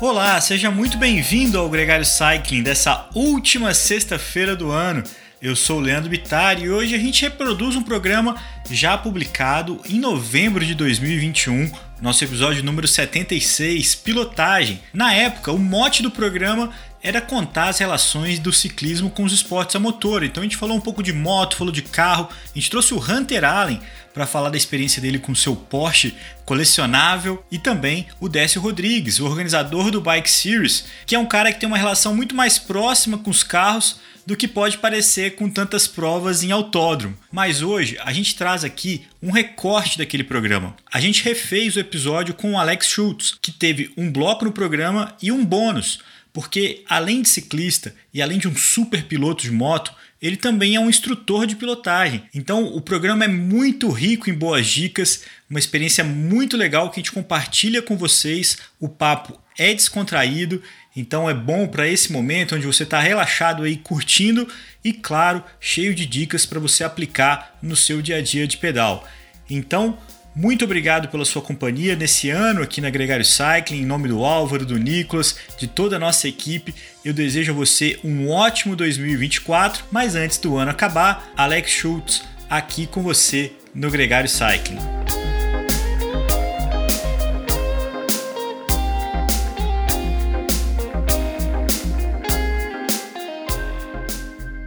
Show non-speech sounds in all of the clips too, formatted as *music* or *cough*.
Olá, seja muito bem-vindo ao Gregário Cycling dessa última sexta-feira do ano. Eu sou o Leandro Bittar e hoje a gente reproduz um programa já publicado em novembro de 2021, nosso episódio número 76, Pilotagem. Na época, o mote do programa era contar as relações do ciclismo com os esportes a motor. Então a gente falou um pouco de moto, falou de carro, a gente trouxe o Hunter Allen para falar da experiência dele com seu Porsche colecionável e também o Décio Rodrigues, o organizador do Bike Series, que é um cara que tem uma relação muito mais próxima com os carros do que pode parecer com tantas provas em autódromo. Mas hoje a gente traz aqui um recorte daquele programa. A gente refez o episódio com o Alex Schultz, que teve um bloco no programa e um bônus, porque além de ciclista e além de um super piloto de moto, ele também é um instrutor de pilotagem. Então o programa é muito rico em boas dicas, uma experiência muito legal que a gente compartilha com vocês. O papo é descontraído, então é bom para esse momento onde você está relaxado aí curtindo e claro, cheio de dicas para você aplicar no seu dia a dia de pedal. Então, muito obrigado pela sua companhia nesse ano aqui na Gregário Cycling, em nome do Álvaro, do Nicolas, de toda a nossa equipe. Eu desejo a você um ótimo 2024, mas antes do ano acabar, Alex Schultz aqui com você no Gregário Cycling.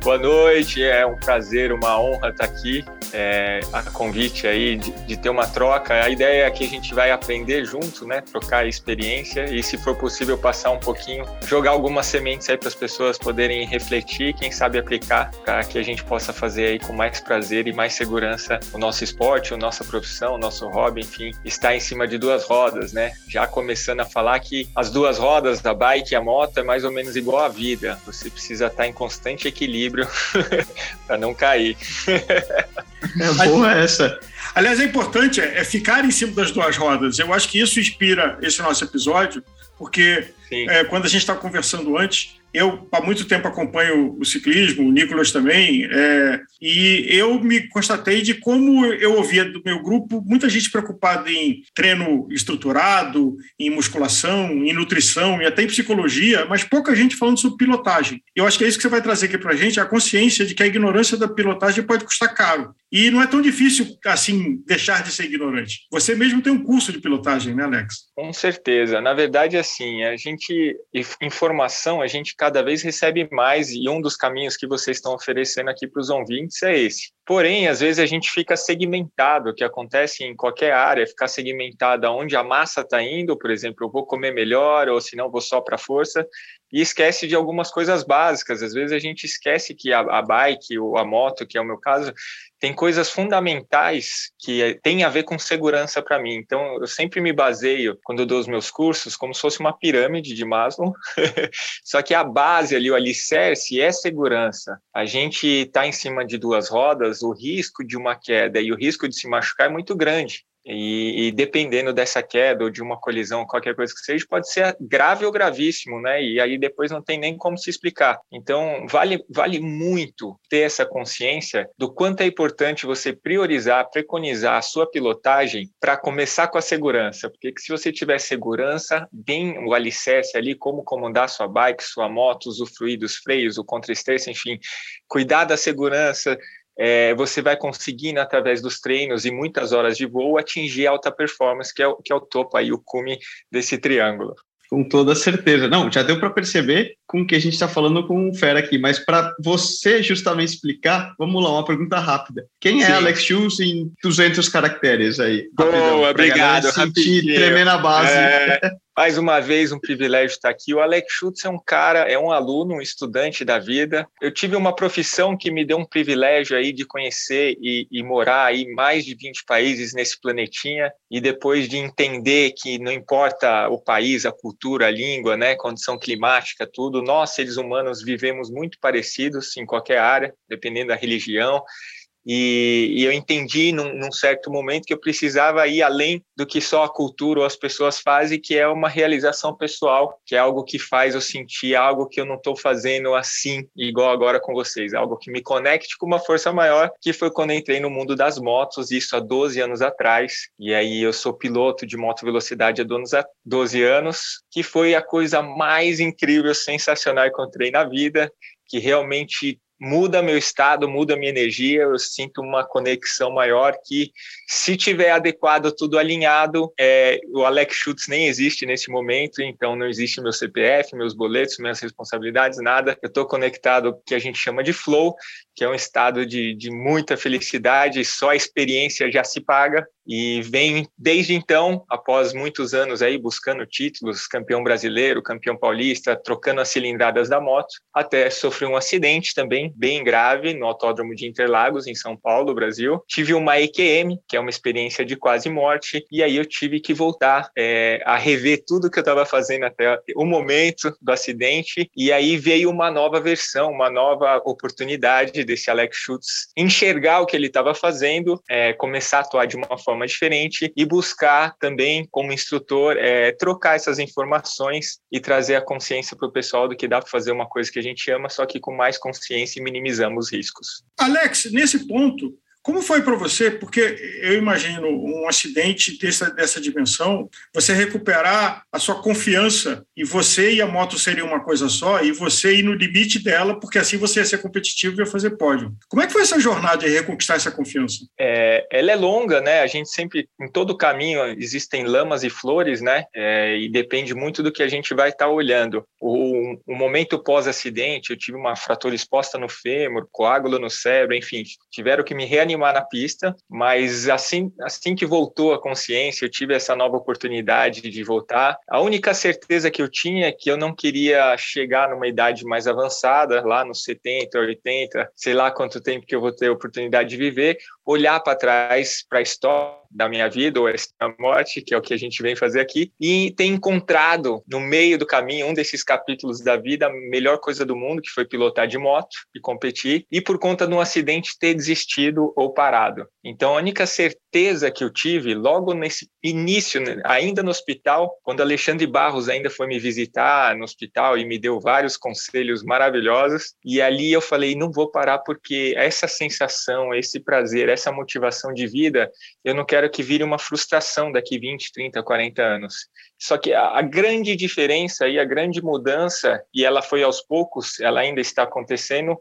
Boa noite, é um prazer, uma honra estar aqui é, a convite aí de, de, ter uma troca. A ideia é que a gente vai aprender junto, né? Trocar experiência e, se for possível, passar um pouquinho, jogar algumas sementes aí para as pessoas poderem refletir, quem sabe aplicar, para que a gente possa fazer aí com mais prazer e mais segurança o nosso esporte, a nossa profissão, o nosso hobby, enfim, está em cima de duas rodas, né? Já começando a falar que as duas rodas da bike e a moto é mais ou menos igual à vida. Você precisa estar em constante equilíbrio *laughs* para não cair. *laughs* É boa essa. Aliás, é importante é, é ficar em cima das duas rodas. Eu acho que isso inspira esse nosso episódio, porque é, quando a gente estava conversando antes, eu há muito tempo acompanho o ciclismo, o Nicolas também, é, e eu me constatei de como eu ouvia do meu grupo muita gente preocupada em treino estruturado, em musculação, em nutrição e até em psicologia, mas pouca gente falando sobre pilotagem. Eu acho que é isso que você vai trazer aqui para a gente, a consciência de que a ignorância da pilotagem pode custar caro. E não é tão difícil, assim, deixar de ser ignorante. Você mesmo tem um curso de pilotagem, né, Alex? Com certeza. Na verdade, assim, a gente, informação, a gente cada vez recebe mais e um dos caminhos que vocês estão oferecendo aqui para os ouvintes é esse. Porém, às vezes a gente fica segmentado, o que acontece em qualquer área, ficar segmentado aonde a massa está indo, por exemplo, eu vou comer melhor ou se não vou só para força, e esquece de algumas coisas básicas. Às vezes a gente esquece que a, a bike ou a moto, que é o meu caso, tem coisas fundamentais que é, tem a ver com segurança para mim. Então, eu sempre me baseio, quando eu dou os meus cursos, como se fosse uma pirâmide de Maslow, *laughs* só que a base ali, o alicerce, é segurança. A gente está em cima de duas rodas, o risco de uma queda e o risco de se machucar é muito grande. E, e, dependendo dessa queda ou de uma colisão, qualquer coisa que seja, pode ser grave ou gravíssimo, né? E aí depois não tem nem como se explicar. Então, vale, vale muito ter essa consciência do quanto é importante você priorizar, preconizar a sua pilotagem para começar com a segurança. Porque se você tiver segurança, bem o alicerce ali, como comandar sua bike, sua moto, usufruir dos freios, o contra-estresse, enfim, cuidar da segurança, é, você vai conseguindo, através dos treinos e muitas horas de voo, atingir alta performance, que é, que é o topo aí, o cume desse triângulo. Com toda certeza. Não, já deu para perceber com que a gente está falando com o Fera aqui, mas para você justamente explicar, vamos lá, uma pergunta rápida. Quem é Sim. é Alex Schultz em 200 caracteres aí? Boa, obrigado. Sentir tremer na base. É, *laughs* mais uma vez, um privilégio estar aqui. O Alex Schultz é um cara, é um aluno, um estudante da vida. Eu tive uma profissão que me deu um privilégio aí de conhecer e, e morar aí em mais de 20 países nesse planetinha e depois de entender que não importa o país, a cultura, a língua, né, condição climática, tudo, nós seres humanos vivemos muito parecidos em qualquer área, dependendo da religião e, e eu entendi num, num, certo momento que eu precisava ir além do que só a cultura ou as pessoas fazem, que é uma realização pessoal, que é algo que faz eu sentir algo que eu não estou fazendo assim, igual agora com vocês, algo que me conecte com uma força maior, que foi quando entrei no mundo das motos, isso há 12 anos atrás, e aí eu sou piloto de moto velocidade há 12 anos, que foi a coisa mais incrível, sensacional que encontrei na vida, que realmente muda meu estado, muda minha energia, eu sinto uma conexão maior que, se tiver adequado, tudo alinhado, é, o Alex Schutz nem existe nesse momento, então não existe meu CPF, meus boletos, minhas responsabilidades, nada. Eu estou conectado que a gente chama de flow, que é um estado de, de muita felicidade, só a experiência já se paga, e vem desde então, após muitos anos aí buscando títulos, campeão brasileiro, campeão paulista, trocando as cilindradas da moto, até sofri um acidente também bem grave no Autódromo de Interlagos, em São Paulo, Brasil. Tive uma EQM, que é uma experiência de quase morte, e aí eu tive que voltar é, a rever tudo que eu estava fazendo até o momento do acidente, e aí veio uma nova versão, uma nova oportunidade desse Alex Schutz enxergar o que ele estava fazendo, é, começar a atuar de uma forma forma diferente e buscar também, como instrutor, é, trocar essas informações e trazer a consciência para o pessoal do que dá para fazer uma coisa que a gente ama, só que com mais consciência e minimizamos os riscos. Alex, nesse ponto, como foi para você? Porque eu imagino um acidente dessa, dessa dimensão, você recuperar a sua confiança e você e a moto seriam uma coisa só e você ir no limite dela, porque assim você ia ser competitivo e ia fazer pódio. Como é que foi essa jornada de reconquistar essa confiança? É, ela é longa, né? A gente sempre, em todo caminho, existem lamas e flores, né? É, e depende muito do que a gente vai estar tá olhando. O, o momento pós-acidente, eu tive uma fratura exposta no fêmur, coágulo no cérebro, enfim, tiveram que me reanimar animar na pista, mas assim, assim que voltou a consciência, eu tive essa nova oportunidade de voltar. A única certeza que eu tinha é que eu não queria chegar numa idade mais avançada, lá nos 70, 80, sei lá quanto tempo que eu vou ter a oportunidade de viver, olhar para trás, para a história da minha vida, ou a morte, que é o que a gente vem fazer aqui, e ter encontrado no meio do caminho um desses capítulos da vida a melhor coisa do mundo, que foi pilotar de moto e competir, e por conta de um acidente ter desistido ou parado. Então, a única certeza que eu tive logo nesse início, né, ainda no hospital, quando Alexandre Barros ainda foi me visitar no hospital e me deu vários conselhos maravilhosos, e ali eu falei: não vou parar porque essa sensação, esse prazer, essa motivação de vida, eu não quero que vire uma frustração daqui 20, 30, 40 anos. Só que a grande diferença e a grande mudança, e ela foi aos poucos, ela ainda está acontecendo,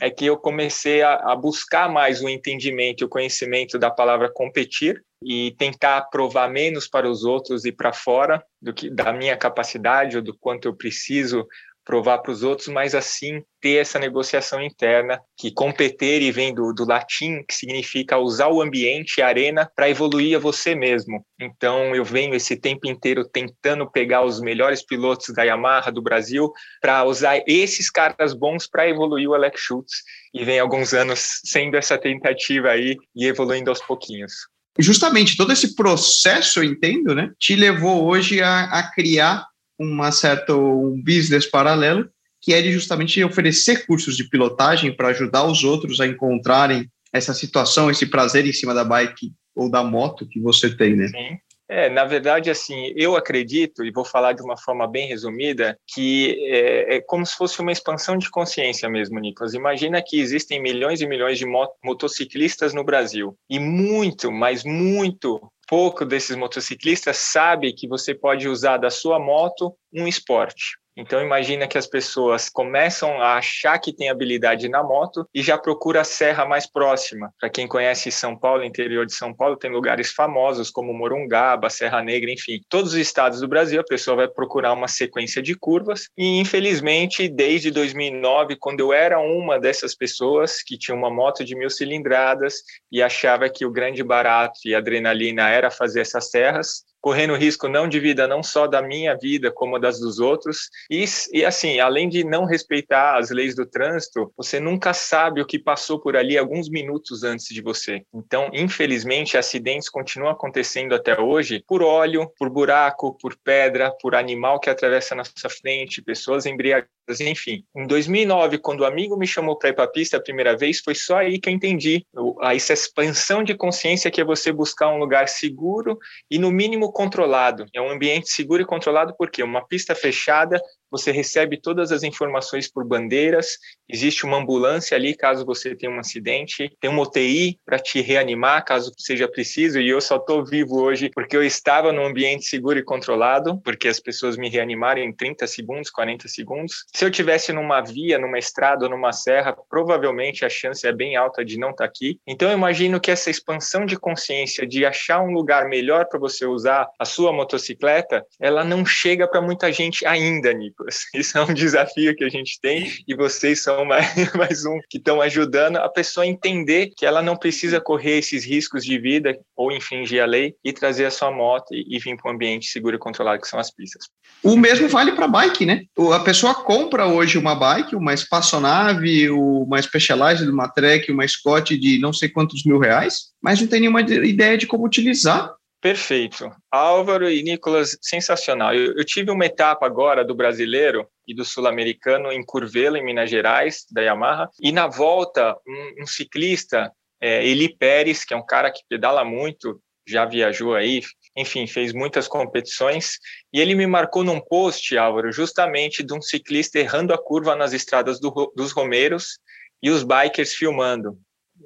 é que eu comecei a, a, buscar mais o entendimento e o conhecimento da palavra competir e tentar provar menos para os outros e para fora do que da minha capacidade ou do quanto eu preciso provar para os outros, mas assim ter essa negociação interna, que competir e vem do, do latim, que significa usar o ambiente, a arena, para evoluir a você mesmo. Então, eu venho esse tempo inteiro tentando pegar os melhores pilotos da Yamaha do Brasil para usar esses caras bons para evoluir o Alex Schultz. E vem alguns anos sendo essa tentativa aí e evoluindo aos pouquinhos justamente todo esse processo, eu entendo, né, te levou hoje a, a criar uma certa um business paralelo, que é de justamente oferecer cursos de pilotagem para ajudar os outros a encontrarem essa situação, esse prazer em cima da bike ou da moto que você tem, né? Sim. É, na verdade, assim, eu acredito, e vou falar de uma forma bem resumida, que é, é, como se fosse uma expansão de consciência mesmo, Nicolas. Imagina que existem milhões e milhões de motociclistas no Brasil, e muito, mas muito pouco desses motociclistas sabe que você pode usar da sua moto um esporte. Então imagina que as pessoas começam a achar que tem habilidade na moto e já procura a serra mais próxima. Para quem conhece São Paulo, interior de São Paulo, tem lugares famosos como Morungaba, Serra Negra, enfim. Todos os estados do Brasil, a pessoa vai procurar uma sequência de curvas e infelizmente desde 2009, quando eu era uma dessas pessoas que tinha uma moto de mil cilindradas e achava que o grande barato e adrenalina era fazer essas serras, correndo risco não de vida não só da minha vida como das dos outros. E, e assim além de não respeitar as leis do trânsito você nunca sabe o que passou por ali alguns minutos antes de você. Então infelizmente acidentes continuam acontecendo até hoje por óleo por buraco por pedra por animal que atravessa na nossa frente pessoas embriagadas enfim. Em 2009, quando o amigo me chamou para ir para a pista a primeira vez, foi só aí que eu entendi essa expansão de consciência que é você buscar um lugar seguro e, no mínimo, controlado. É um ambiente seguro e controlado porque uma pista fechada você recebe todas as informações por bandeiras, existe uma ambulância ali caso você tenha um acidente, tem uma UTI para te reanimar caso seja preciso, e eu só estou vivo hoje porque eu estava num ambiente seguro e controlado, porque as pessoas me reanimaram em 30 segundos, 40 segundos. Se eu tivesse numa via, numa estrada ou numa serra, provavelmente a chance é bem alta de não estar tá aqui. Então eu imagino que essa expansão de consciência de achar um lugar melhor para você usar a sua motocicleta, ela não chega para muita gente ainda, Nico. *laughs* Isso é um desafio que a gente tem e vocês são mais, *laughs* mais um que estão ajudando a pessoa a entender que ela não precisa correr esses riscos de vida ou infringir a lei e trazer a sua moto e, e vir para um ambiente seguro e controlado que são as pistas. O mesmo vale para bike, né? A pessoa compra hoje uma bike, uma espaçonave, uma Specialized, uma Trek, uma Scott de não sei quantos mil reais, mas não tem nenhuma ideia de como utilizar. Perfeito. Álvaro e Nicolas, sensacional. Eu, eu, tive uma etapa agora do brasileiro e do sul-americano em Curvelo, em Minas Gerais, da Yamaha, e na volta, um, um ciclista, é, Eli Pérez, que é um cara que pedala muito, já viajou aí, enfim, fez muitas competições, e ele me marcou num post, Álvaro, justamente de um ciclista errando a curva nas estradas do, dos Romeiros e os bikers filmando.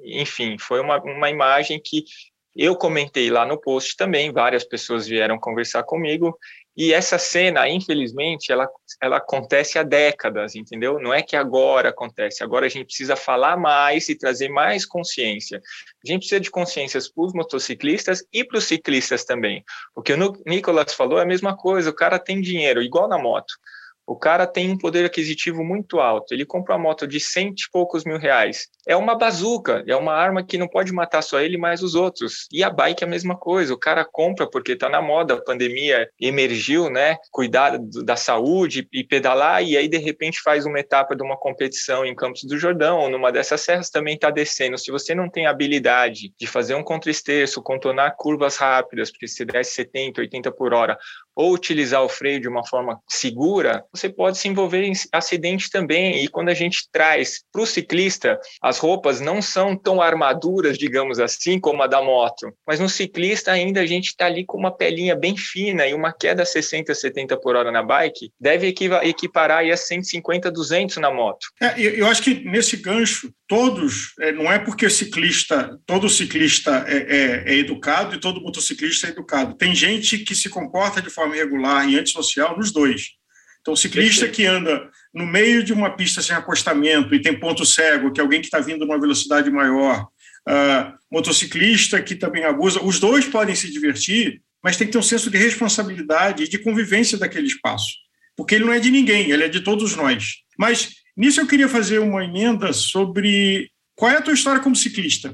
Enfim, foi uma, uma imagem que eu comentei lá no post também, várias pessoas vieram conversar comigo, e essa cena, infelizmente, ela, ela acontece há décadas, entendeu? Não é que agora acontece, agora a gente precisa falar mais e trazer mais consciência. A gente precisa de consciências para os motociclistas e para os ciclistas também. O que o Nicolas falou é a mesma coisa, o cara tem dinheiro, igual na moto. O cara tem um poder aquisitivo muito alto. Ele compra uma moto de cento e poucos mil reais. É uma bazuca, é uma arma que não pode matar só ele, mas os outros. E a bike é a mesma coisa. O cara compra porque está na moda, a pandemia emergiu, né? Cuidar da saúde e pedalar, e aí de repente faz uma etapa de uma competição em Campos do Jordão, ou numa dessas serras também está descendo. Se você não tem habilidade de fazer um contra-esterço, contornar curvas rápidas, porque se desce 70, 80 por hora, ou utilizar o freio de uma forma segura, você pode se envolver em acidente também. E quando a gente traz para o ciclista, as roupas não são tão armaduras, digamos assim, como a da moto. Mas no ciclista ainda a gente está ali com uma pelinha bem fina e uma queda 60, 70 por hora na bike deve equiparar aí a 150, 200 na moto. É, eu acho que nesse gancho, todos, é, não é porque ciclista, todo ciclista é, é, é educado e todo motociclista é educado. Tem gente que se comporta de forma irregular e antissocial nos dois. Então, o ciclista que anda no meio de uma pista sem acostamento e tem ponto cego, que é alguém que está vindo numa velocidade maior, uh, motociclista que também abusa, os dois podem se divertir, mas tem que ter um senso de responsabilidade e de convivência daquele espaço, porque ele não é de ninguém, ele é de todos nós. Mas nisso eu queria fazer uma emenda sobre qual é a tua história como ciclista.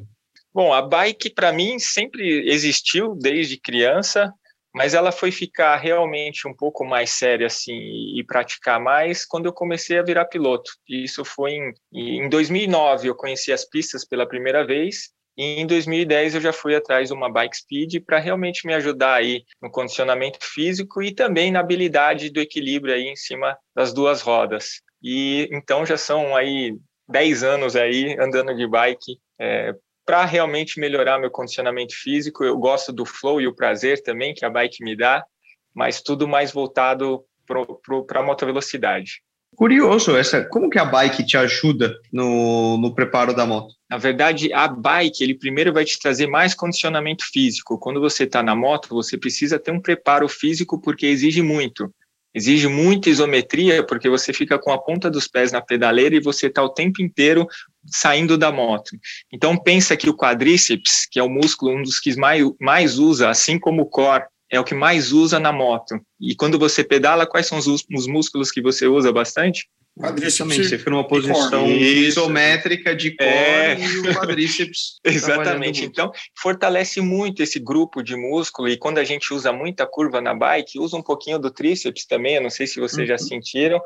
Bom, a bike para mim sempre existiu desde criança mas ela foi ficar realmente um pouco mais séria assim e praticar mais quando eu comecei a virar piloto. Isso foi em, em 2009 eu conheci as pistas pela primeira vez e em 2010 eu já fui atrás de uma bike speed para realmente me ajudar aí no condicionamento físico e também na habilidade do equilíbrio aí em cima das duas rodas. E então já são aí 10 anos aí andando de bike é, para realmente melhorar meu condicionamento físico. Eu gosto do flow e o prazer também que a bike me dá, mas tudo mais voltado para a motovelocidade. Curioso essa, como que a bike te ajuda no, no preparo da moto? Na verdade, a bike, ele primeiro vai te trazer mais condicionamento físico. Quando você está na moto, você precisa ter um preparo físico porque exige muito. Exige muita isometria, porque você fica com a ponta dos pés na pedaleira e você está o tempo inteiro saindo da moto. Então, pensa que o quadríceps, que é o músculo, um dos que mais, mais usa, assim como o core, é o que mais usa na moto. E quando você pedala, quais são os, os músculos que você usa bastante? Quadríceps. Você fica numa posição isométrica de core é. e o quadríceps. *laughs* Exatamente. Então, fortalece muito esse grupo de músculo. E quando a gente usa muita curva na bike, usa um pouquinho do tríceps também. Eu não sei se vocês uhum. já sentiram.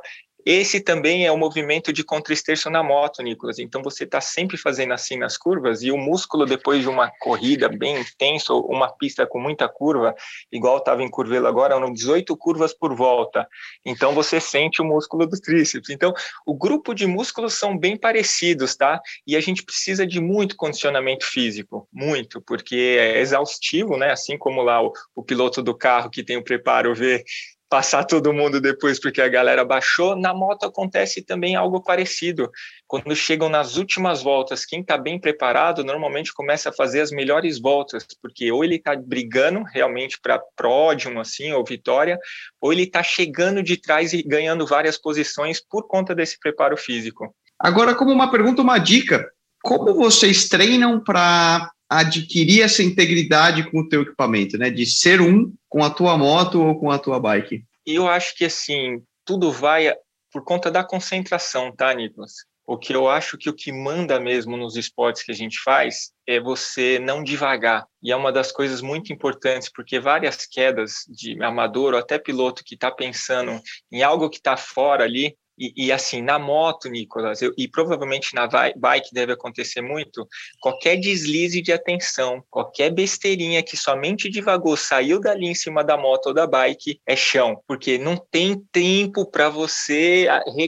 Esse também é o movimento de contraesterço na moto, Nicolas. Então você está sempre fazendo assim nas curvas e o músculo depois de uma corrida bem intensa, uma pista com muita curva, igual estava em Curvelo agora, eram 18 curvas por volta. Então você sente o músculo do tríceps. Então o grupo de músculos são bem parecidos, tá? E a gente precisa de muito condicionamento físico, muito, porque é exaustivo, né? Assim como lá o, o piloto do carro que tem o preparo vê passar todo mundo depois porque a galera baixou. Na moto acontece também algo parecido. Quando chegam nas últimas voltas, quem está bem preparado normalmente começa a fazer as melhores voltas, porque ou ele está brigando realmente para pódio, assim, ou vitória, ou ele está chegando de trás e ganhando várias posições por conta desse preparo físico. Agora, como uma pergunta, uma dica, como vocês treinam para adquirir essa integridade com o teu equipamento, né? De ser um com a tua moto ou com a tua bike? Eu acho que assim, tudo vai por conta da concentração, tá, Nicolas? O que eu acho que o que manda mesmo nos esportes que a gente faz é você não devagar. E é uma das coisas muito importantes, porque várias quedas de amador ou até piloto que está pensando em algo que está fora ali, e, e, assim, na moto, Nicolas, eu, e provavelmente na bike deve acontecer muito, qualquer deslize de atenção, qualquer besteirinha que somente devagou saiu dali em cima da moto ou da bike é chão, porque não tem tempo para você,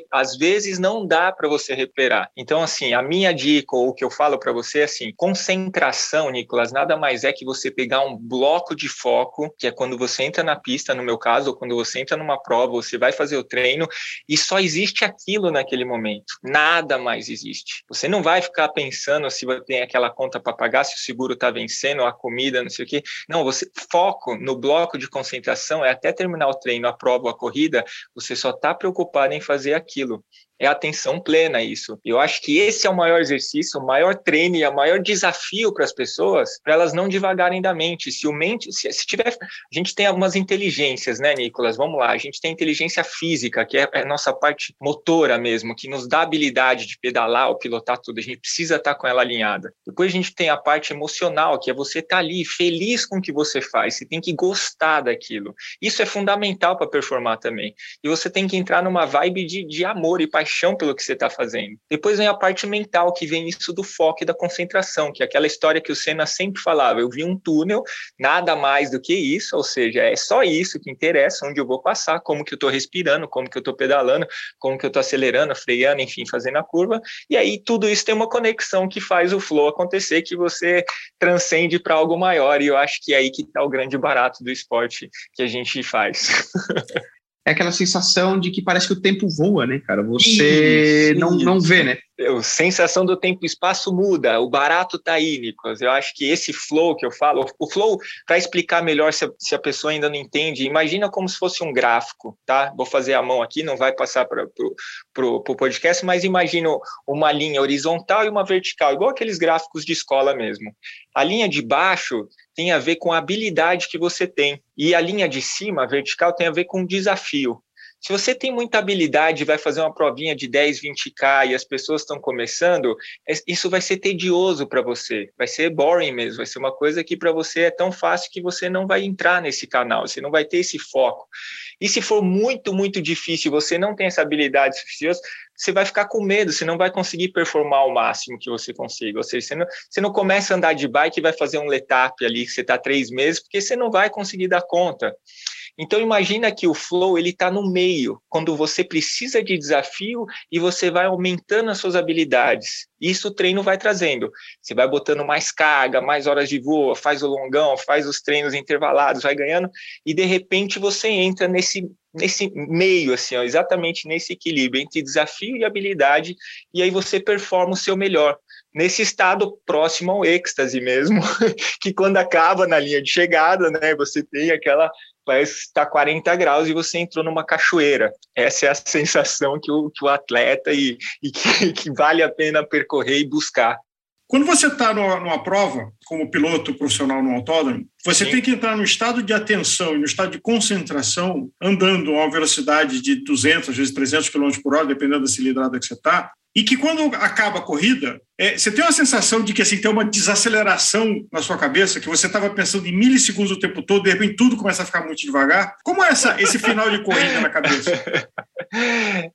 às vezes não dá para você recuperar. Então, assim, a minha dica, ou o que eu falo para você é assim: concentração, Nicolas, nada mais é que você pegar um bloco de foco, que é quando você entra na pista, no meu caso, ou quando você entra numa prova, você vai fazer o treino, e só existe existe aquilo naquele momento, nada mais existe. Você não vai ficar pensando se você tem aquela conta para pagar, se o seguro está vencendo, a comida, não sei o quê. Não, você foco no bloco de concentração é até terminar o treino, a prova, a corrida, você só está preocupado em fazer aquilo é atenção plena isso. Eu acho que esse é o maior exercício, o maior treino e o maior desafio para as pessoas, para elas não divagarem da mente. Se o mente, se, se, tiver, a gente tem algumas inteligências, né, Nicolas? Vamos lá, a gente tem inteligência física, que é a nossa parte motora mesmo, que nos dá a habilidade de pedalar ou pilotar tudo. A gente precisa estar tá com ela alinhada. Depois a gente tem a parte emocional, que é você estar tá ali feliz com o que você faz. Você tem que gostar daquilo. Isso é fundamental para performar também. E você tem que entrar numa vibe de, de amor e paixão paixão pelo que você está fazendo. Depois vem a parte mental, que vem isso do foco e da concentração, que é aquela história que o Senna sempre falava: eu vi um túnel, nada mais do que isso, ou seja, é só isso que interessa, onde eu vou passar, como que eu estou respirando, como que eu estou pedalando, como que eu estou acelerando, freando, enfim, fazendo a curva. E aí tudo isso tem uma conexão que faz o flow acontecer, que você transcende para algo maior. E eu acho que é aí que está o grande barato do esporte que a gente faz. *laughs* é aquela sensação de que parece que o tempo voa, né, cara? Você isso, não, isso. não vê, né? A sensação do tempo e espaço muda, o barato tá aí, Nicolas. Eu acho que esse flow que eu falo, o flow, para explicar melhor se a, se a, pessoa ainda não entende, imagina como se fosse um gráfico, tá? Vou fazer a mão aqui, não vai passar para o podcast, mas imagina uma linha horizontal e uma vertical, igual aqueles gráficos de escola mesmo. A linha de baixo tem a ver com a habilidade que você tem. E a linha de cima, a vertical, tem a ver com desafio. Se você tem muita habilidade e vai fazer uma provinha de 10, 20k e as pessoas estão começando, é, isso vai ser tedioso para você, vai ser boring mesmo, vai ser uma coisa que para você é tão fácil que você não vai entrar nesse canal, você não vai ter esse foco. E se for muito, muito difícil, você não tem essa habilidade suficiente, você vai ficar com medo, você não vai conseguir performar ao máximo que você consiga. Ou seja, você não, você não começa a andar de bike e vai fazer um letap ali, que você está três meses, porque você não vai conseguir dar conta. Então imagina que o flow ele está no meio, quando você precisa de desafio e você vai aumentando as suas habilidades. Isso o treino vai trazendo. Você vai botando mais carga, mais horas de voo, faz o longão, faz os treinos intervalados, vai ganhando e de repente você entra nesse nesse meio assim, ó, exatamente nesse equilíbrio entre desafio e habilidade e aí você performa o seu melhor nesse estado próximo ao êxtase mesmo, *laughs* que quando acaba na linha de chegada, né, você tem aquela vai estar 40 graus e você entrou numa cachoeira. Essa é a *laughs* sensação que o, que o atleta e, e que, que, vale a pena percorrer e buscar. Quando você está numa prova, como piloto profissional no autódromo, você Sim. tem que entrar no estado de atenção e no estado de concentração, andando a uma velocidade de 200, às vezes 300 km por hora, dependendo da cilindrada que você está, e que quando acaba a corrida, é, você tem uma sensação de que assim, tem uma desaceleração na sua cabeça, que você estava pensando em milissegundos o tempo todo, de repente tudo começa a ficar muito devagar. Como é essa, esse final de corrida na cabeça? *laughs*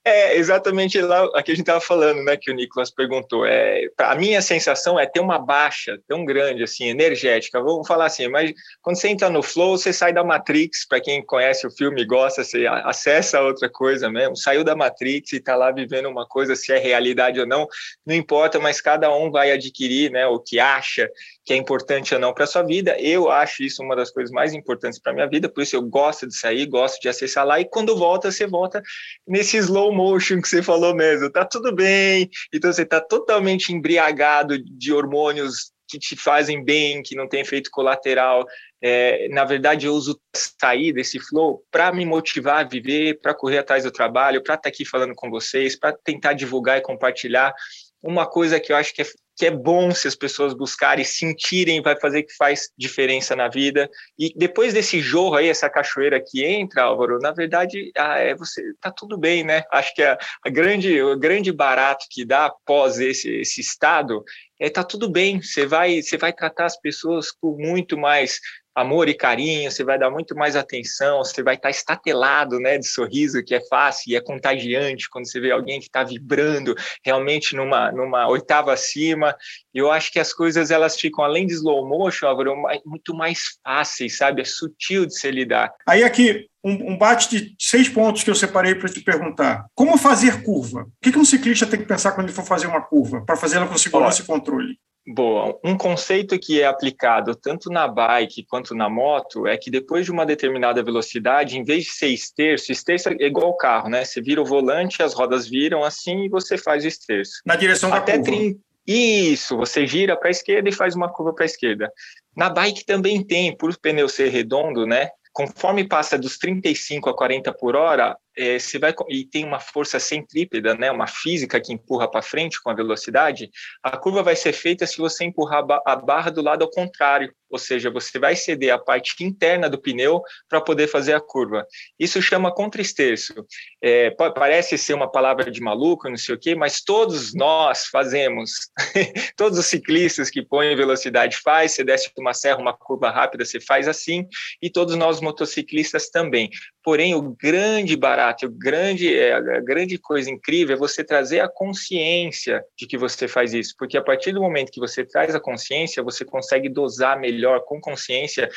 É exatamente lá a que a gente estava falando, né? Que o Nicolas perguntou. É, a minha sensação é ter uma baixa tão grande, assim, energética. Vamos falar assim, mas quando você entra no flow, você sai da Matrix. Para quem conhece o filme e gosta, você acessa outra coisa mesmo. Saiu da Matrix e está lá vivendo uma coisa, se é realidade ou não, não importa, mas cada um vai adquirir, né? O que acha que é importante ou não para sua vida. Eu acho isso uma das coisas mais importantes para minha vida, por isso eu gosto de sair, gosto de acessar lá. E quando volta, você volta nesse slow motion que você falou mesmo. Tá tudo bem, então você tá totalmente embriagado de hormônios que te fazem bem, que não tem efeito colateral. É, na verdade, eu uso sair desse flow para me motivar a viver, para correr atrás do trabalho, para estar tá aqui falando com vocês, para tentar divulgar e compartilhar uma coisa que eu acho que é, que é bom se as pessoas buscarem, sentirem, vai fazer que faz diferença na vida. E depois desse jorro aí, essa cachoeira que entra, Álvaro, na verdade, ah, é, você tá tudo bem, né? Acho que a, a, grande, o grande barato que dá após esse, esse estado é tá tudo bem. Você vai, você vai tratar as pessoas com muito mais amor e carinho, você vai dar muito mais atenção, você vai estar estatelado, né, de sorriso, que é fácil e é contagiante quando você vê alguém que está vibrando realmente numa, numa oitava acima. Eu acho que as coisas elas ficam além de slow motion, Álvaro, muito mais fáceis, sabe? É sutil de se lidar. Aí aqui um, um bate de seis pontos que eu separei para te perguntar. Como fazer curva? O que, que um ciclista tem que pensar quando ele for fazer uma curva para fazê-la com segurança Olha, e controle? Boa. Um conceito que é aplicado tanto na bike quanto na moto é que depois de uma determinada velocidade, em vez de ser esterço, esterço é igual ao carro, né? Você vira o volante, as rodas viram assim e você faz o esterço. Na direção Até da curva. 30... Isso, você gira para a esquerda e faz uma curva para a esquerda. Na bike também tem, por o pneu ser redondo, né? Conforme passa dos 35 a 40 por hora, é, você vai e tem uma força centrípeta, né, uma física que empurra para frente com a velocidade, a curva vai ser feita se você empurrar a barra do lado ao contrário, ou seja, você vai ceder a parte interna do pneu para poder fazer a curva. Isso chama contraesterço. É, parece ser uma palavra de maluco, não sei o quê, mas todos nós fazemos. *laughs* todos os ciclistas que põem velocidade faz, você desce uma serra, uma curva rápida, você faz assim, e todos nós motociclistas também. Porém, o grande barato, o grande, é, a grande coisa incrível é você trazer a consciência de que você faz isso, porque a partir do momento que você traz a consciência, você consegue dosar melhor com consciência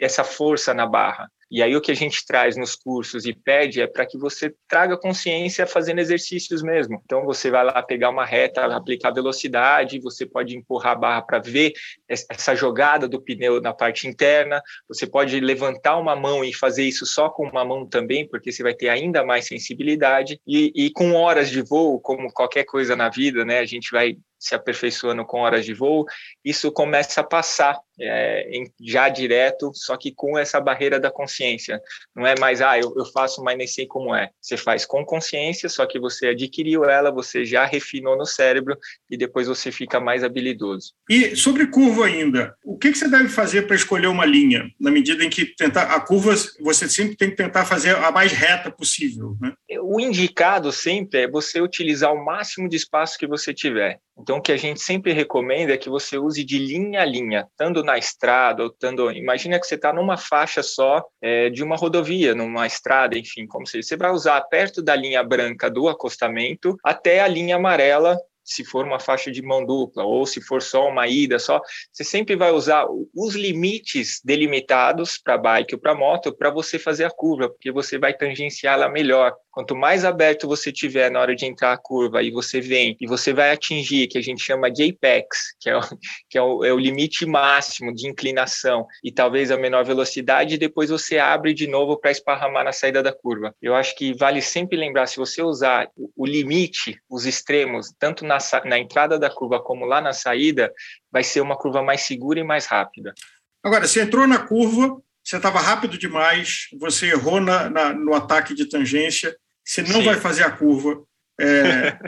essa força na barra. E aí o que a gente traz nos cursos e pede é para que você traga consciência fazendo exercícios mesmo. Então você vai lá pegar uma reta, aplicar velocidade, você pode empurrar a barra para ver essa jogada do pneu na parte interna, você pode levantar uma mão e fazer isso só com uma mão também, porque você vai ter ainda mais sensibilidade. E, e com horas de voo, como qualquer coisa na vida, né, a gente vai se aperfeiçoando com horas de voo, isso começa a passar é, em, já direto, só que com essa barreira da consciência. Não é mais, ah, eu, eu faço, mas nem sei como é. Você faz com consciência, só que você adquiriu ela, você já refinou no cérebro e depois você fica mais habilidoso. E sobre curva ainda, o que, que você deve fazer para escolher uma linha? Na medida em que tentar a curva, você sempre tem que tentar fazer a mais reta possível. Né? O indicado sempre é você utilizar o máximo de espaço que você tiver. Então, o que a gente sempre recomenda é que você use de linha a linha, estando na estrada ou estando. Imagina que você está numa faixa só é, de uma rodovia, numa estrada, enfim, como se você vai usar perto da linha branca do acostamento até a linha amarela se for uma faixa de mão dupla ou se for só uma ida só, você sempre vai usar os limites delimitados para bike ou para moto para você fazer a curva, porque você vai tangenciá-la melhor. Quanto mais aberto você tiver na hora de entrar a curva e você vem e você vai atingir, que a gente chama de apex, que é o, *laughs* que é o, é o limite máximo de inclinação e talvez a menor velocidade, e depois você abre de novo para esparramar na saída da curva. Eu acho que vale sempre lembrar, se você usar o limite, os extremos, tanto na, na entrada da curva como lá na saída, vai ser uma curva mais segura e mais rápida. Agora, você entrou na curva, você estava rápido demais, você errou na, na, no ataque de tangência, você não Sim. vai fazer a curva. É...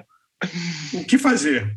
*laughs* o que fazer?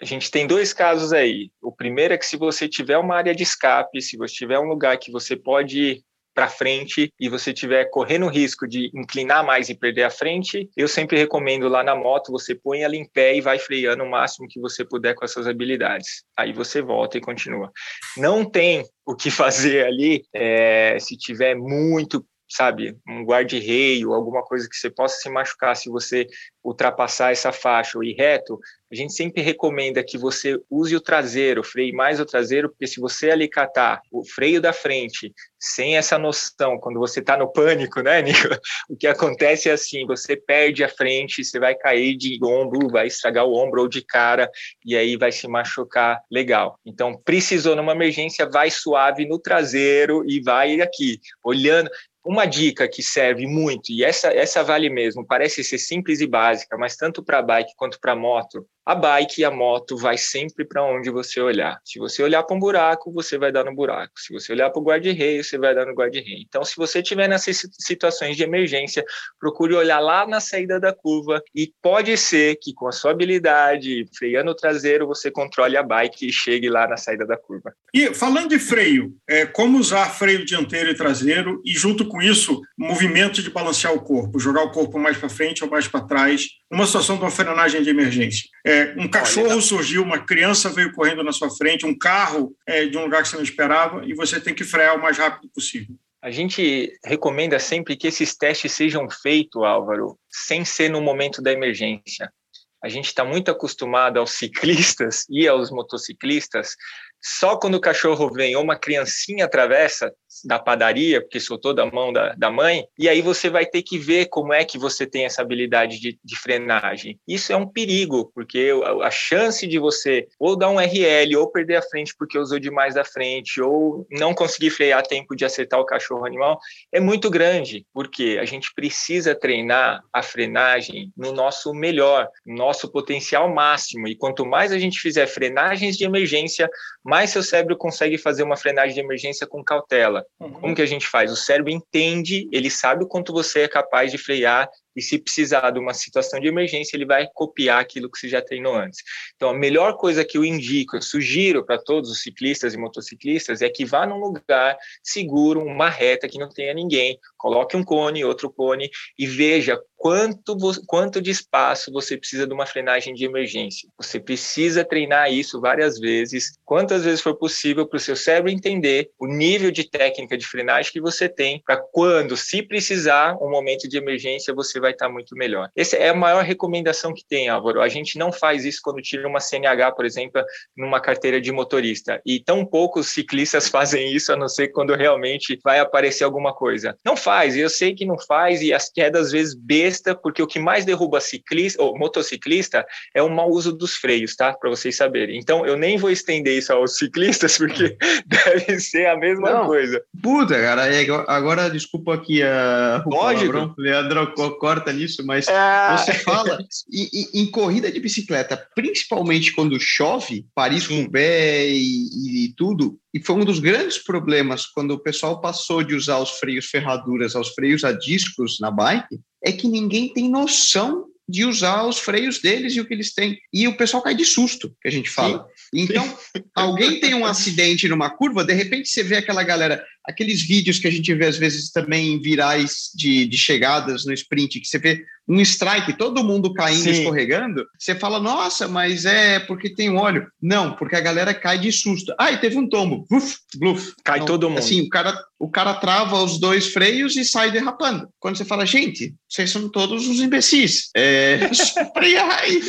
A gente tem dois casos aí. O primeiro é que se você tiver uma área de escape, se você tiver um lugar que você pode para frente e você tiver correndo o risco de inclinar mais e perder a frente, eu sempre recomendo lá na moto você põe ela em pé e vai freando o máximo que você puder com essas habilidades. Aí você volta e continua. Não tem o que *laughs* fazer ali é, se tiver muito sabe, um guarda-reio, alguma coisa que você possa se machucar se você ultrapassar essa faixa ou ir reto, a gente sempre recomenda que você use o traseiro, freie mais o traseiro, porque se você ali catar o freio da frente sem essa noção, quando você está no pânico, né, *laughs* Nico? O que acontece é assim, você perde a frente, você vai cair de ombro, vai estragar o ombro ou de cara, e aí vai se machucar legal. Então, precisou numa emergência, vai suave no traseiro e vai aqui, olhando. Uma dica que serve muito, e essa, essa vale mesmo, parece ser simples e básica, mas tanto para bike quanto para moto, a bike e a moto vai sempre para onde você olhar. Se você olhar para um buraco, você vai dar no buraco. Se você olhar para o guarda-reio, você vai dar no guarda-reio. Então, se você estiver nessas situações de emergência, procure olhar lá na saída da curva e pode ser que com a sua habilidade, freando o traseiro, você controle a bike e chegue lá na saída da curva. E falando de freio, é, como usar freio dianteiro e traseiro e junto com isso, movimento de balancear o corpo, jogar o corpo mais para frente ou mais para trás, numa situação de uma frenagem de emergência. É, um cachorro Olha, surgiu, uma criança veio correndo na sua frente, um carro é, de um lugar que você não esperava, e você tem que frear o mais rápido possível. A gente recomenda sempre que esses testes sejam feitos, Álvaro, sem ser no momento da emergência. A gente está muito acostumado aos ciclistas e aos motociclistas só quando o cachorro vem ou uma criancinha atravessa da padaria, porque soltou da mão da, da mãe, e aí você vai ter que ver como é que você tem essa habilidade de, de frenagem. Isso é um perigo, porque a, a, chance de você ou dar um RL, ou perder a frente porque usou demais da frente, ou não conseguir frear a tempo de acertar o cachorro animal, é muito grande, porque a gente precisa treinar a frenagem no nosso melhor, no nosso potencial máximo, e quanto mais a gente fizer frenagens de emergência, mais seu cérebro consegue fazer uma frenagem de emergência com cautela. Uhum. Como que a gente faz? O cérebro entende, ele sabe o quanto você é capaz de frear e se precisar de uma situação de emergência, ele vai copiar aquilo que você já treinou antes. Então, a melhor coisa que eu indico, eu sugiro para todos os ciclistas e motociclistas é que vá num lugar seguro, uma reta que não tenha ninguém, coloque um cone, outro cone e veja quanto, quanto de espaço você precisa de uma frenagem de emergência. Você precisa treinar isso várias vezes, quantas vezes for possível para o seu cérebro entender o nível de técnica de frenagem que você tem para quando, se precisar, um momento de emergência, você vai estar muito melhor. Essa é a maior recomendação que tem, Álvaro. A gente não faz isso quando tira uma CNH, por exemplo, numa carteira de motorista. E tão poucos ciclistas *laughs* fazem isso, a não ser quando realmente vai aparecer alguma coisa. Não faz, eu sei que não faz, e as quedas, às vezes, besta, porque o que mais derruba ciclista, ou motociclista é o mau uso dos freios, tá? Para vocês saberem. Então, eu nem vou estender isso aos ciclistas, *laughs* porque deve ser a mesma não. coisa. Puta, cara, agora, desculpa aqui a. Lógico. Leandro corta nisso, mas é... você fala em, em, corrida de bicicleta, principalmente quando chove, Paris com pé e, e tudo, e foi um dos grandes problemas quando o pessoal passou de usar os freios ferraduras aos freios a discos na bike, é que ninguém tem noção de usar os freios deles e o que eles têm. E o pessoal cai de susto, que a gente fala. Sim. Então, Sim. *laughs* alguém tem um acidente numa curva, de repente você vê aquela galera aqueles vídeos que a gente vê às vezes também virais de, de chegadas no sprint, que você vê um strike, todo mundo caindo, Sim. escorregando, você fala, nossa, mas é porque tem óleo. Não, porque a galera cai de susto. Ah, e teve um tombo. Uf, bluf. Cai então, todo mundo. Assim, o cara, o cara trava os dois freios e sai derrapando. Quando você fala, gente, vocês são todos os imbecis. É, *laughs* aí,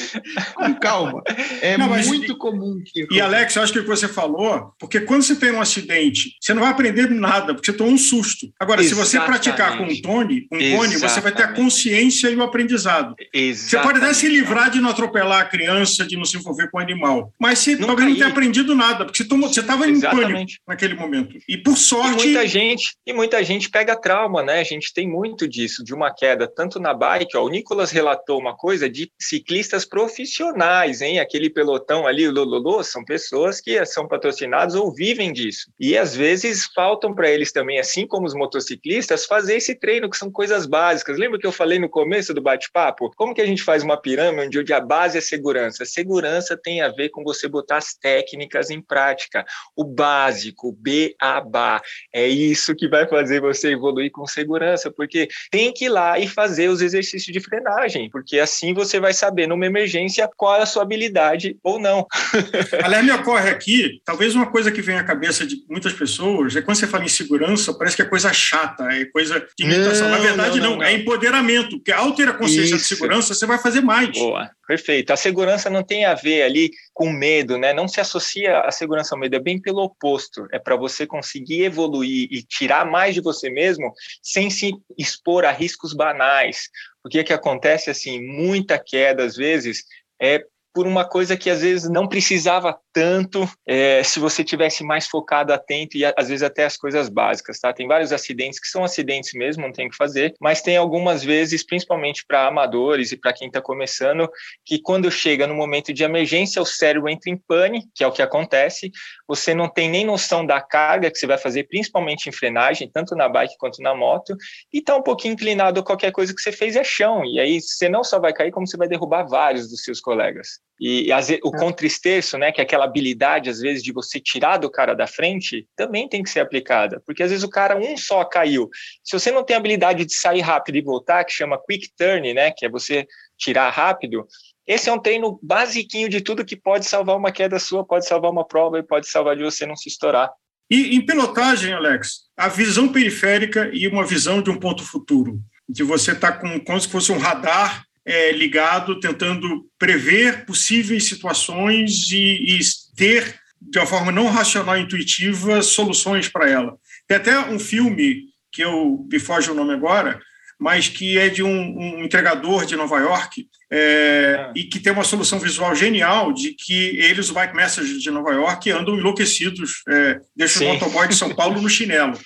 com calma. É não, muito comum que... E, Alex, eu acho que o que você falou, porque quando você tem um acidente, você não vai aprender nada, porque você tomou um susto. Agora, Exatamente. se você praticar com um Tony, um cone, você vai ter a consciência e o aprendizado. Exatamente. Você pode até se livrar de não atropelar a criança, de não se envolver com o animal. Mas você não talvez cair. não tenha aprendido nada, porque você estava em pânico naquele momento. E por sorte. E muita gente, e muita gente pega trauma, né? A gente tem muito disso, de uma queda, tanto na bike, ó, o Nicolas relatou uma coisa de ciclistas profissionais, hein? Aquele pelotão ali, o Lololô, são pessoas que são patrocinados ou vivem disso. E às vezes faltam para eles também, assim como os motociclistas, fazer esse treino, que são coisas básicas. Lembra que eu falei no começo do bate-papo? Como que a gente faz uma pirâmide onde a base é segurança? Segurança tem a ver com você botar as técnicas em prática. O básico, o beabá. É isso que vai fazer você evoluir com segurança, porque tem que ir lá e fazer os exercícios de frenagem, porque assim você vai saber numa emergência qual é a sua habilidade ou não. *laughs* Aliás, me ocorre aqui, talvez uma coisa que vem à cabeça de muitas pessoas é quando você fala fala em segurança, parece que é coisa chata, é coisa de limitação. Na verdade, não, não, não, é empoderamento, porque ao ter a consciência Isso. de segurança, você vai fazer mais. Boa, perfeito. A segurança não tem a ver ali com medo, né? Não se associa a segurança ao medo, é bem pelo oposto. É para você conseguir evoluir e tirar mais de você mesmo sem se expor a riscos banais. O que é que acontece assim, muita queda às vezes é por uma coisa que às vezes não precisava tanto é, se você tivesse mais focado, atento e às vezes até as coisas básicas, tá? Tem vários acidentes que são acidentes mesmo, não tem o que fazer, mas tem algumas vezes, principalmente para amadores e para quem está começando, que quando chega no momento de emergência, o cérebro entra em pane, que é o que acontece, você não tem nem noção da carga que você vai fazer, principalmente em frenagem, tanto na bike quanto na moto, e está um pouquinho inclinado, qualquer coisa que você fez é chão, e aí você não só vai cair, como você vai derrubar vários dos seus colegas. E, e o é. contristeço, né, que é aquela habilidade, às vezes, de você tirar do cara da frente, também tem que ser aplicada. Porque, às vezes, o cara um só caiu. Se você não tem habilidade de sair rápido e voltar, que chama quick turn, né, que é você tirar rápido, esse é um treino basiquinho de tudo que pode salvar uma queda sua, pode salvar uma prova e pode salvar de você não se estourar. E em pilotagem, Alex, a visão periférica e uma visão de um ponto futuro, de você estar tá com como se fosse um radar é, ligado, tentando prever possíveis situações e, e ter, de uma forma não racional e intuitiva, soluções para ela. Tem até um filme, que eu me foge o nome agora, mas que é de um, um entregador de Nova York é, ah. e que tem uma solução visual genial de que eles, o bike message de Nova York, andam enlouquecidos, é, deixam o motoboy de São Paulo no chinelo.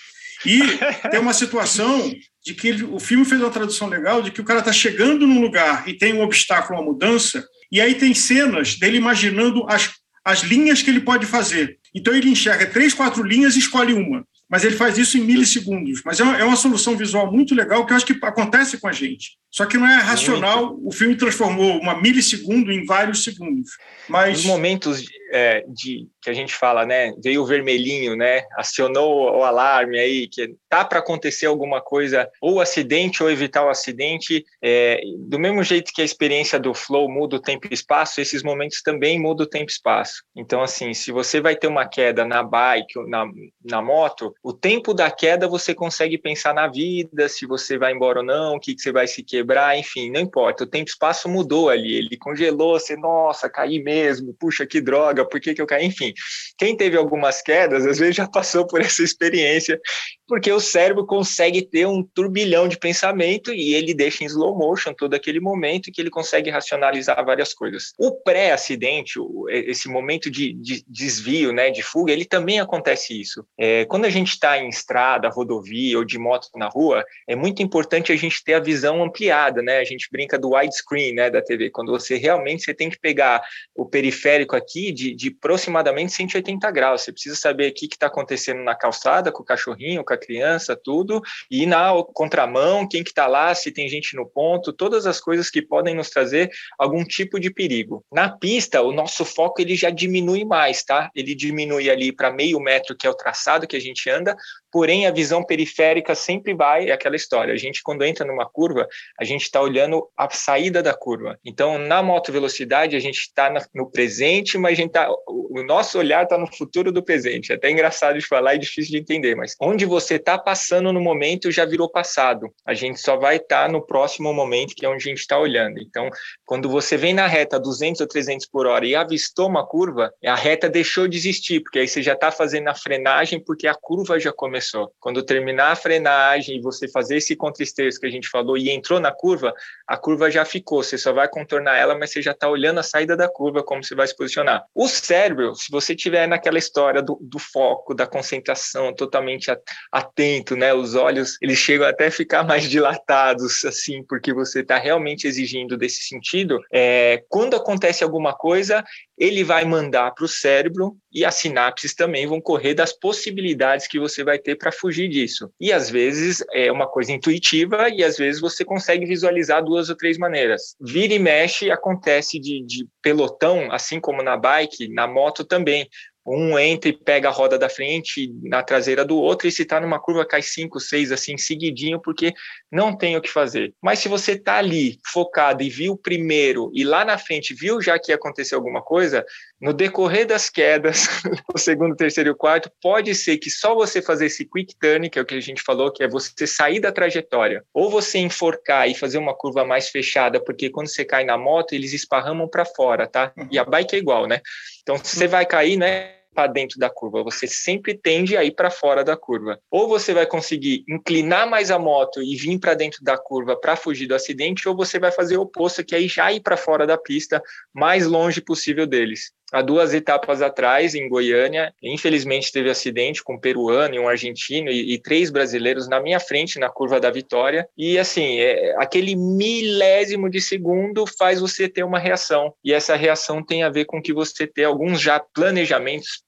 E *laughs* tem uma situação de que ele, o filme fez uma tradução legal de que o cara está chegando num lugar e tem um obstáculo, uma mudança, e aí tem cenas dele imaginando as, as linhas que ele pode fazer. Então ele enxerga três, quatro linhas e escolhe uma. Mas ele faz isso em milissegundos. Mas é uma, é uma solução visual muito legal que eu acho que acontece com a gente. Só que não é racional. O filme transformou uma milissegundo em vários segundos. Mas os momentos é, de que a gente fala, né? Veio o vermelhinho, né? Acionou o alarme aí que tá para acontecer alguma coisa, ou acidente ou evitar o acidente. É, do mesmo jeito que a experiência do flow muda o tempo e espaço, esses momentos também mudam o tempo e espaço. Então, assim, se você vai ter uma queda na bike ou na, na moto, o tempo da queda você consegue pensar na vida, se você vai embora ou não, o que, que você vai se quebrar, enfim, não importa. O tempo espaço mudou ali, ele congelou, você, nossa, caí mesmo, puxa que droga, por que, que eu caí? Enfim, quem teve algumas quedas, às vezes já passou por essa experiência, porque o cérebro consegue ter um turbilhão de pensamento e ele deixa em slow motion todo aquele momento que ele consegue racionalizar várias coisas. O pré-acidente, esse momento de, de, desvio, né, de fuga, ele também acontece isso. É, quando a gente está em estrada, rodovia ou de moto na rua, é muito importante a gente ter a visão ampliada, né? A gente brinca do widescreen, né, da TV, quando você realmente você tem que pegar o periférico aqui de, de aproximadamente 180 graus. Você precisa saber o que está acontecendo na calçada com o cachorrinho, com a criança, tudo, e na contramão, quem que está lá, se tem gente no ponto, todas as coisas que podem nos trazer algum tipo de perigo. Na pista, o nosso foco ele já diminui mais, tá? Ele diminui ali para meio metro, que é o traçado que a gente anda, propaganda porém a visão periférica sempre vai, é aquela história, a gente quando entra numa curva, a gente está olhando a saída da curva. Então, na moto velocidade, a gente está no presente, mas a gente tá, o nosso olhar está no futuro do presente. É até engraçado de falar e difícil de entender, mas onde você está passando no momento já virou passado. A gente só vai estar tá no próximo momento, que é onde a gente está olhando. Então, quando você vem na reta 200 ou 300 por hora e avistou uma curva, a reta deixou de existir, porque aí você já está fazendo a frenagem porque a curva já começou. Quando terminar a frenagem e você fazer esse contristeço que a gente falou e entrou na curva, a curva já ficou. Você só vai contornar ela, mas você já está olhando a saída da curva, como você vai se posicionar. O cérebro, se você tiver naquela história do, do foco, da concentração, totalmente atento, né? Os olhos, eles chegam até a ficar mais dilatados, assim, porque você está realmente exigindo desse sentido. É, quando acontece alguma coisa, ele vai mandar para o cérebro e as sinapses também vão correr das possibilidades que você vai ter para fugir disso. E às vezes é uma coisa intuitiva e às vezes você consegue visualizar duas ou três maneiras. Vira e mexe acontece de, de pelotão, assim como na bike, na moto também um entra e pega a roda da frente na traseira do outro, e se está numa curva cai cinco, seis, assim, seguidinho, porque não tem o que fazer. Mas se você está ali focado e viu primeiro, e lá na frente viu já que ia acontecer alguma coisa, No decorrer das quedas, *laughs* o segundo, terceiro e o quarto, pode ser que só você fazer esse quick turn, que é o que a gente falou, que é você sair da trajetória, ou você enforcar e fazer uma curva mais fechada, porque quando você cai na moto, eles esparramam para fora, tá? E a bike é igual, né? Então, se você vai cair, né? para dentro da curva, você sempre tende a ir para fora da curva. Ou você vai conseguir inclinar mais a moto e vir para dentro da curva para fugir do acidente, ou você vai fazer o oposto, que é aí já ir para fora da pista, mais longe possível deles há duas etapas atrás, em Goiânia, infelizmente teve acidente com um peruano e um argentino e, e, três brasileiros na minha frente na curva da vitória. E assim, é, aquele milésimo de segundo faz você ter uma reação. E essa reação tem a ver com que você ter alguns já planejamentos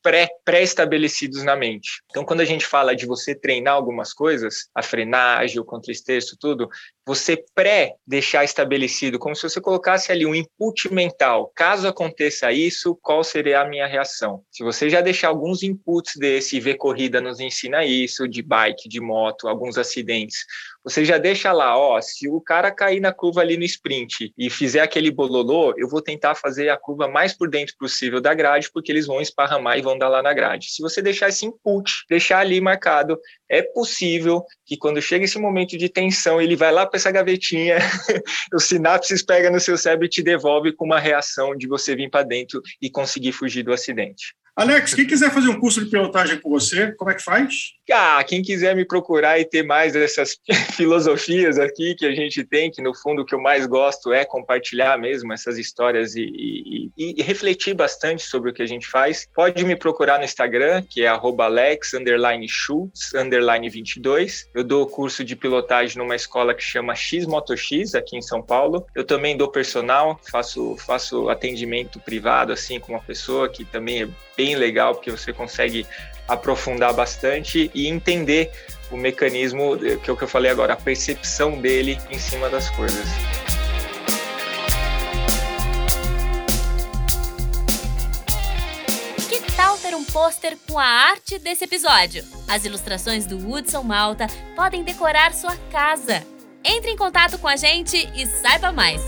pré-estabelecidos na mente. Então, quando a gente fala de você treinar algumas coisas, a frenagem, o contra-esterço, tudo, você pré deixar estabelecido, como se você colocasse ali um input mental. Caso aconteça isso, qual seria a minha reação? Se você já deixar alguns inputs desse ver corrida nos ensina isso, de bike, de moto, alguns acidentes, você já deixa lá, ó, se o cara cair na curva ali no sprint e fizer aquele bololô, eu vou tentar fazer a curva mais por dentro possível da grade, porque eles vão esparramar e vão dar lá na grade. Se você deixar esse input, deixar ali marcado, é possível que quando chega esse momento de tensão, ele vai lá para essa gavetinha, *laughs* o sinapses pega no seu cérebro e te devolve com uma reação de você vir para dentro e conseguir fugir do acidente. Alex, quem quiser fazer um curso de pilotagem com você, como é que faz? Ah, quem quiser me procurar e ter mais dessas *laughs* filosofias aqui que a gente tem, que no fundo o que eu mais gosto é compartilhar mesmo essas histórias e, e, e refletir bastante sobre o que a gente faz, pode me procurar no Instagram, que é alex, underline schultz, underline 22. Eu dou curso de pilotagem numa escola que chama X Moto X, aqui em São Paulo. Eu também dou personal, faço, faço atendimento privado, assim, com uma pessoa que também é bem bem legal, porque você consegue aprofundar bastante e entender o mecanismo, que é o que eu falei agora, a percepção dele em cima das coisas. Ter um pôster com a arte desse episódio? As ilustrações do Hudson Malta podem decorar sua casa. Entre em contato com a gente e saiba mais!